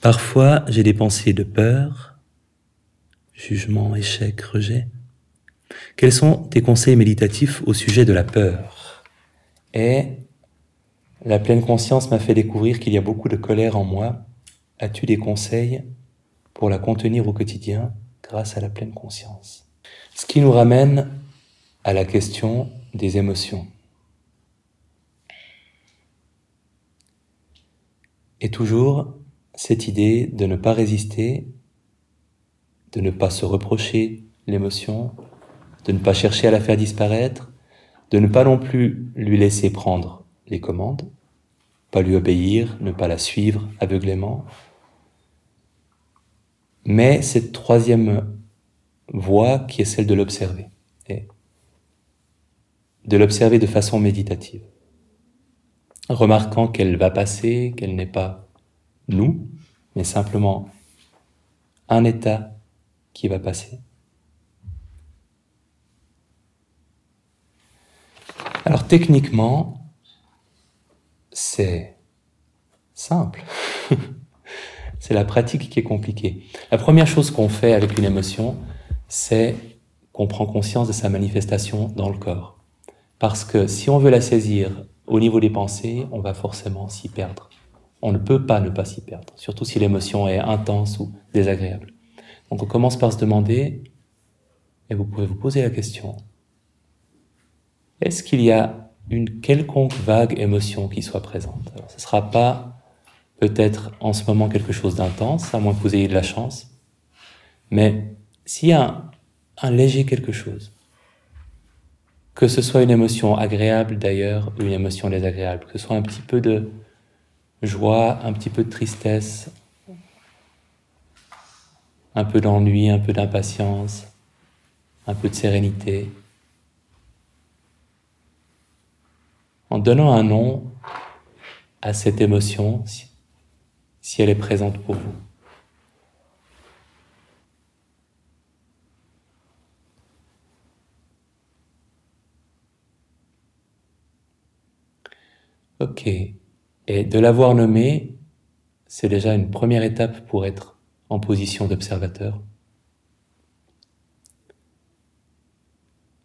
Parfois, j'ai des pensées de peur, jugement, échec, rejet. Quels sont tes conseils méditatifs au sujet de la peur? Et la pleine conscience m'a fait découvrir qu'il y a beaucoup de colère en moi. As-tu des conseils pour la contenir au quotidien grâce à la pleine conscience? Ce qui nous ramène à la question des émotions. Et toujours cette idée de ne pas résister, de ne pas se reprocher l'émotion, de ne pas chercher à la faire disparaître, de ne pas non plus lui laisser prendre les commandes, pas lui obéir, ne pas la suivre aveuglément. Mais cette troisième voie qui est celle de l'observer, de l'observer de façon méditative, remarquant qu'elle va passer, qu'elle n'est pas nous, mais simplement un état qui va passer. Alors techniquement, c'est simple. c'est la pratique qui est compliquée. La première chose qu'on fait avec une émotion, c'est qu'on prend conscience de sa manifestation dans le corps. Parce que si on veut la saisir au niveau des pensées, on va forcément s'y perdre. On ne peut pas ne pas s'y perdre, surtout si l'émotion est intense ou désagréable. Donc on commence par se demander, et vous pouvez vous poser la question, est-ce qu'il y a une quelconque vague émotion qui soit présente? Ce ne sera pas peut-être en ce moment quelque chose d'intense, à moins que vous ayez de la chance, mais s'il y a un, léger quelque chose, que ce soit une émotion agréable d'ailleurs ou une émotion désagréable, que ce soit un petit peu de joie, un petit peu de tristesse, un peu d'ennui, un peu d'impatience, un peu de sérénité, en donnant un nom à cette émotion si, elle est présente pour vous. Ok. Et de l'avoir nommé, c'est déjà une première étape pour être en position d'observateur.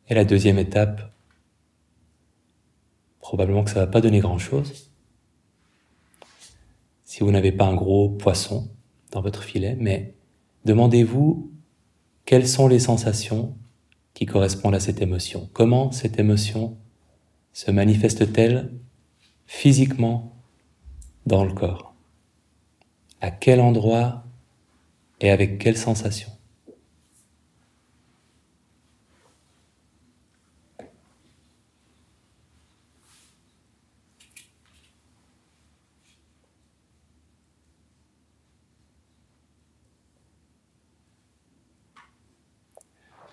Et la deuxième étape, probablement que ça ne va pas donner grand-chose. Si vous n'avez pas un gros poisson dans votre filet, mais demandez-vous quelles sont les sensations qui correspondent à cette émotion. Comment cette émotion se manifeste-t-elle physiquement dans le corps À quel endroit et avec quelle sensation?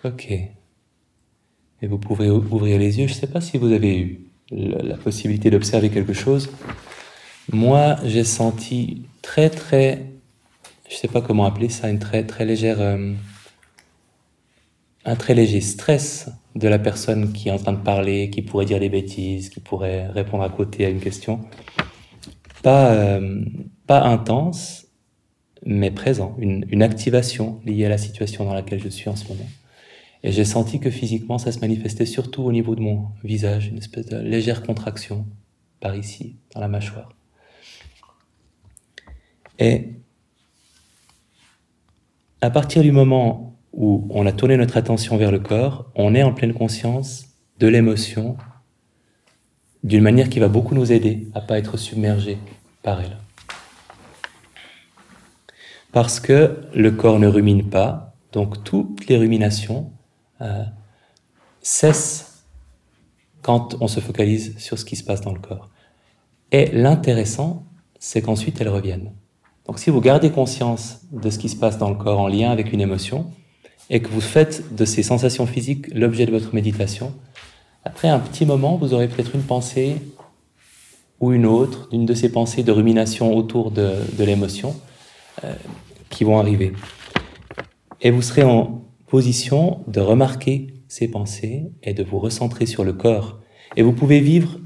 Ok. Et vous pouvez ouvrir les yeux. Je ne sais pas si vous avez eu la possibilité d'observer quelque chose. Moi, j'ai senti très, très, je sais pas comment appeler ça, une très, très légère, euh, un très léger stress de la personne qui est en train de parler, qui pourrait dire des bêtises, qui pourrait répondre à côté à une question. Pas, euh, pas intense, mais présent, une, une activation liée à la situation dans laquelle je suis en ce moment. Et j'ai senti que physiquement, ça se manifestait surtout au niveau de mon visage, une espèce de légère contraction par ici, dans la mâchoire. Et à partir du moment où on a tourné notre attention vers le corps, on est en pleine conscience de l'émotion d'une manière qui va beaucoup nous aider à pas être submergé par elle. Parce que le corps ne rumine pas, donc toutes les ruminations euh, cesse quand on se focalise sur ce qui se passe dans le corps. Et l'intéressant, c'est qu'ensuite elles reviennent. Donc si vous gardez conscience de ce qui se passe dans le corps en lien avec une émotion, et que vous faites de ces sensations physiques l'objet de votre méditation, après un petit moment, vous aurez peut-être une pensée ou une autre, une de ces pensées de rumination autour de, l'émotion euh, qui vont arriver. Et vous serez en, position de remarquer ces pensées et de vous recentrer sur le corps. Et vous pouvez vivre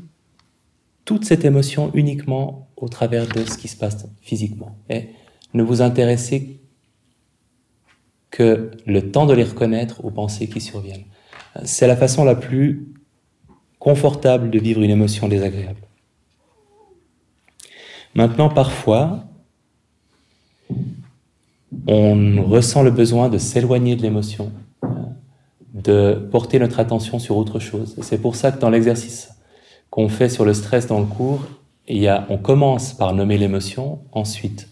toute cette émotion uniquement au travers de ce qui se passe physiquement. Et ne vous intéressez que le temps de les reconnaître aux pensées qui surviennent. C'est la façon la plus confortable de vivre une émotion désagréable. Maintenant, parfois, on ressent le besoin de s'éloigner de l'émotion, de porter notre attention sur autre chose. C'est pour ça que dans l'exercice qu'on fait sur le stress dans le cours, on commence par nommer l'émotion, ensuite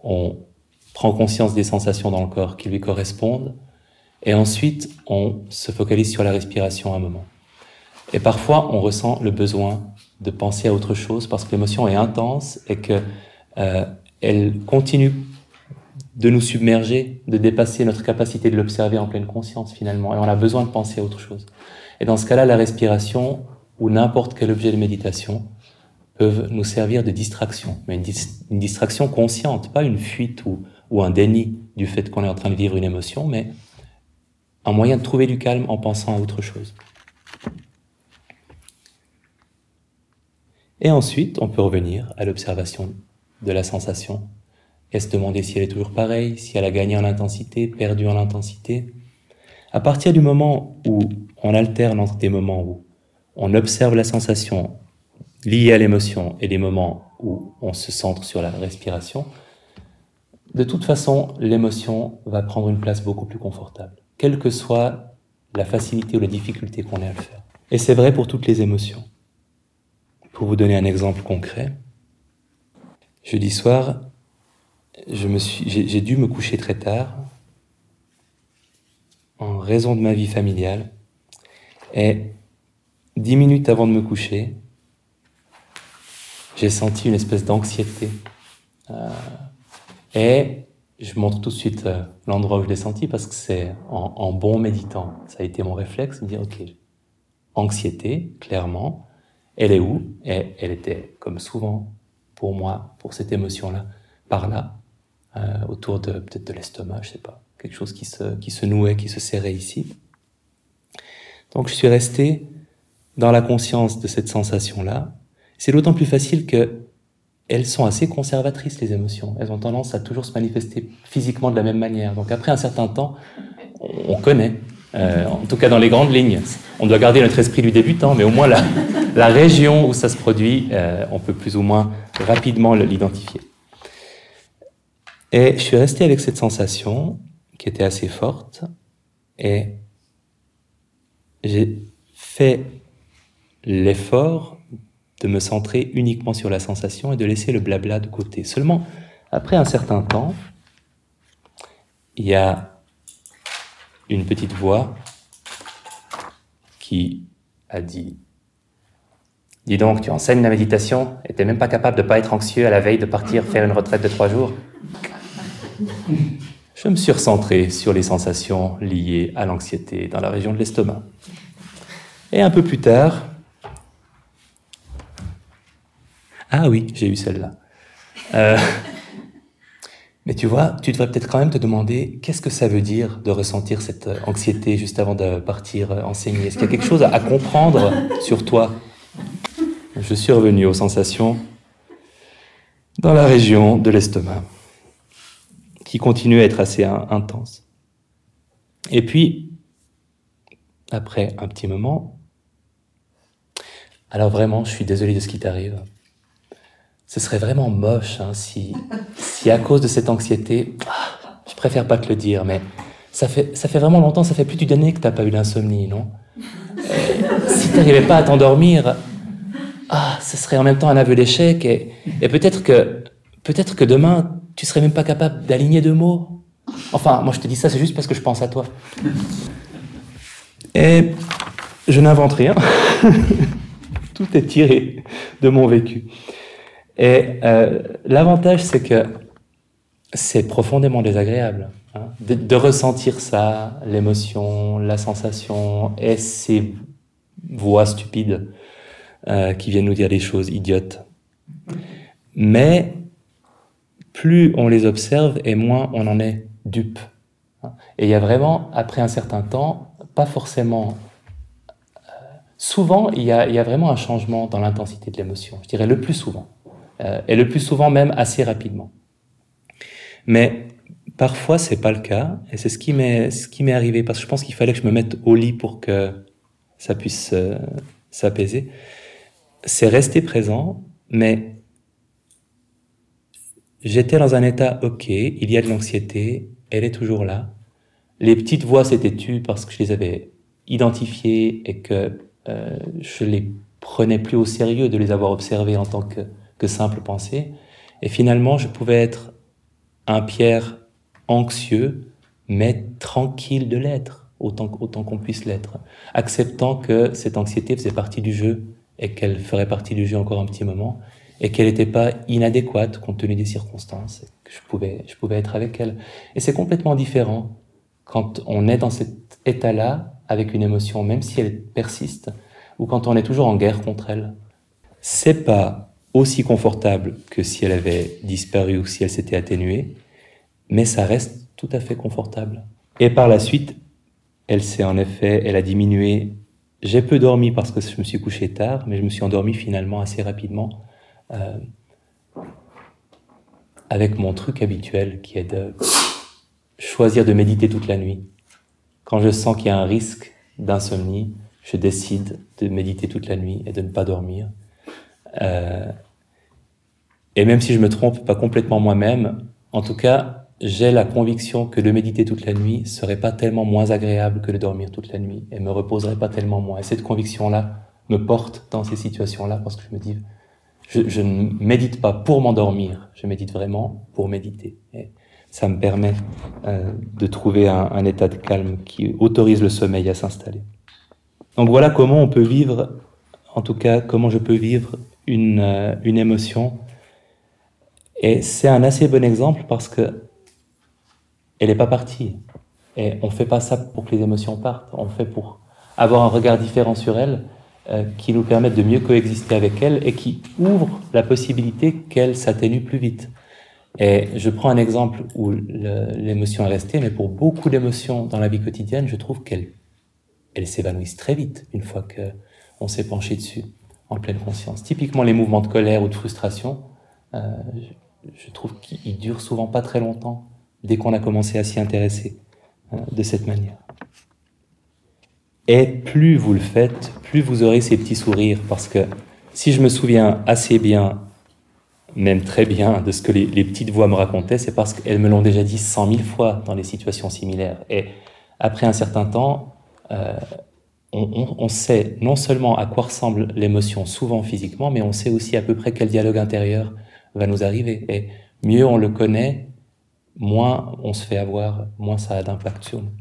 on prend conscience des sensations dans le corps qui lui correspondent, et ensuite on se focalise sur la respiration un moment. Et parfois on ressent le besoin de penser à autre chose parce que l'émotion est intense et que euh, elle continue de nous submerger, de dépasser notre capacité de l'observer en pleine conscience finalement. Et on a besoin de penser à autre chose. Et dans ce cas-là, la respiration ou n'importe quel objet de méditation peuvent nous servir de distraction, mais une, distraction consciente, pas une fuite ou, ou un déni du fait qu'on est en train de vivre une émotion, mais un moyen de trouver du calme en pensant à autre chose. Et ensuite, on peut revenir à l'observation de la sensation et se demander si elle est toujours pareille, si elle a gagné en intensité, perdu en intensité? À partir du moment où on alterne entre des moments où on observe la sensation liée à l'émotion et des moments où on se centre sur la respiration, de toute façon, l'émotion va prendre une place beaucoup plus confortable, quelle que soit la facilité ou la difficulté qu'on ait à le faire. Et c'est vrai pour toutes les émotions. Pour vous donner un exemple concret, jeudi soir, j'ai dû me coucher très tard en raison de ma vie familiale. Et dix minutes avant de me coucher, j'ai senti une espèce d'anxiété. Euh, et je montre tout de suite euh, l'endroit où je l'ai senti parce que c'est en, bon méditant. Ça a été mon réflexe de dire, OK, anxiété, clairement, elle est où? Et elle était, comme souvent pour moi, pour cette émotion-là, par là, euh, autour de peut-être de l'estomac, je sais pas, quelque chose qui se, qui se nouait, qui se serrait ici. Donc je suis resté dans la conscience de cette sensation-là. C'est d'autant plus facile que elles sont assez conservatrices, les émotions. Elles ont tendance à toujours se manifester physiquement de la même manière. Donc après un certain temps, on connaît, euh, en tout cas dans les grandes lignes. On doit garder notre esprit du débutant, mais au moins la, la région où ça se produit, euh, on peut plus ou moins rapidement l'identifier. Et je suis resté avec cette sensation qui était assez forte et j'ai fait l'effort de me centrer uniquement sur la sensation et de laisser le blabla de côté. Seulement, après un certain temps, il y a une petite voix qui a dit Dis donc, tu enseignes la méditation et t'es même pas capable de pas être anxieux à la veille de partir faire une retraite de trois jours je me suis recentré sur les sensations liées à l'anxiété dans la région de l'estomac. Et un peu plus tard, ah oui, j'ai eu celle-là. Euh, mais tu vois, tu devrais peut-être quand même te demander qu'est-ce que ça veut dire de ressentir cette anxiété juste avant de partir enseigner? Est-ce qu'il y a quelque chose à comprendre sur toi? Je suis revenu aux sensations dans la région de l'estomac qui continue à être assez intense. Et puis, après un petit moment, alors vraiment, je suis désolé de ce qui t'arrive. Ce serait vraiment moche hein, si, si à cause de cette anxiété, ah, je préfère pas te le dire, mais ça fait, ça fait vraiment longtemps, ça fait plus d'une année que t'as pas eu d'insomnie, non? Si tu n'arrivais pas à t'endormir, ah, ce serait en même temps un aveu d'échec et, et peut-être que, peut-être que demain, tu serais même pas capable d'aligner deux mots. Enfin, moi je te dis ça, c'est juste parce que je pense à toi. Et je n'invente rien. Tout est tiré de mon vécu. Et euh, l'avantage, c'est que c'est profondément désagréable hein, de, ressentir ça, l'émotion, la sensation et ces voix stupides euh, qui viennent nous dire des choses idiotes. Mais plus on les observe et moins on en est dupe. Et il y a vraiment, après un certain temps, pas forcément... Euh, souvent, il y, a, vraiment un changement dans l'intensité de l'émotion, je dirais le plus souvent. Euh, et le plus souvent même assez rapidement. Mais parfois, c'est pas le cas. Et c'est ce qui m'est, ce qui m'est arrivé. Parce que je pense qu'il fallait que je me mette au lit pour que ça puisse euh, s'apaiser. C'est rester présent, mais j'étais dans un état OK, il y a de l'anxiété, elle est toujours là. Les petites voix s'étaient tues parce que je les avais identifiées et que euh, je les prenais plus au sérieux de les avoir observées en tant que, que simple pensée. Et finalement, je pouvais être un Pierre anxieux, mais tranquille de l'être, autant, qu'on puisse l'être, acceptant que cette anxiété faisait partie du jeu et qu'elle ferait partie du jeu encore un petit moment, et qu'elle n'était pas inadéquate compte tenu des circonstances, que je pouvais, je pouvais être avec elle. Et c'est complètement différent quand on est dans cet état-là, avec une émotion, même si elle persiste, ou quand on est toujours en guerre contre elle. C'est pas aussi confortable que si elle avait disparu ou si elle s'était atténuée, mais ça reste tout à fait confortable. Et par la suite, elle s'est en effet, elle a diminué. J'ai peu dormi parce que je me suis couché tard, mais je me suis endormi finalement assez rapidement euh, avec mon truc habituel qui est de choisir de méditer toute la nuit. Quand je sens qu'il y a un risque d'insomnie, je décide de méditer toute la nuit et de ne pas dormir. Euh, et même si je me trompe pas complètement moi-même, en tout cas, j'ai la conviction que de méditer toute la nuit serait pas tellement moins agréable que de dormir toute la nuit et me reposerait pas tellement moins. Et cette conviction-là me porte dans ces situations-là parce que je me dis, je, ne médite pas pour m'endormir, je médite vraiment pour méditer. Et ça me permet euh, de trouver un, état de calme qui autorise le sommeil à s'installer. Donc voilà comment on peut vivre, en tout cas comment je peux vivre une, euh, une émotion. Et c'est un assez bon exemple parce que elle n'est pas partie. Et on ne fait pas ça pour que les émotions partent, on fait pour avoir un regard différent sur elles euh, qui nous permette de mieux coexister avec elles et qui ouvre la possibilité qu'elles s'atténuent plus vite. Et je prends un exemple où l'émotion est restée, mais pour beaucoup d'émotions dans la vie quotidienne, je trouve qu'elles elles s'évanouissent très vite une fois qu'on s'est penché dessus en pleine conscience. Typiquement les mouvements de colère ou de frustration, euh, je, trouve qu'ils durent souvent pas très longtemps dès qu'on a commencé à s'y intéresser hein, de cette manière. Et plus vous le faites, plus vous aurez ces petits sourires, parce que si je me souviens assez bien, même très bien, de ce que les, petites voix me racontaient, c'est parce qu'elles me l'ont déjà dit cent mille fois dans des situations similaires. Et après un certain temps, euh, on, sait non seulement à quoi ressemble l'émotion, souvent physiquement, mais on sait aussi à peu près quel dialogue intérieur va nous arriver. Et mieux on le connaît, moins on se fait avoir, moins ça a d'impact sur nous.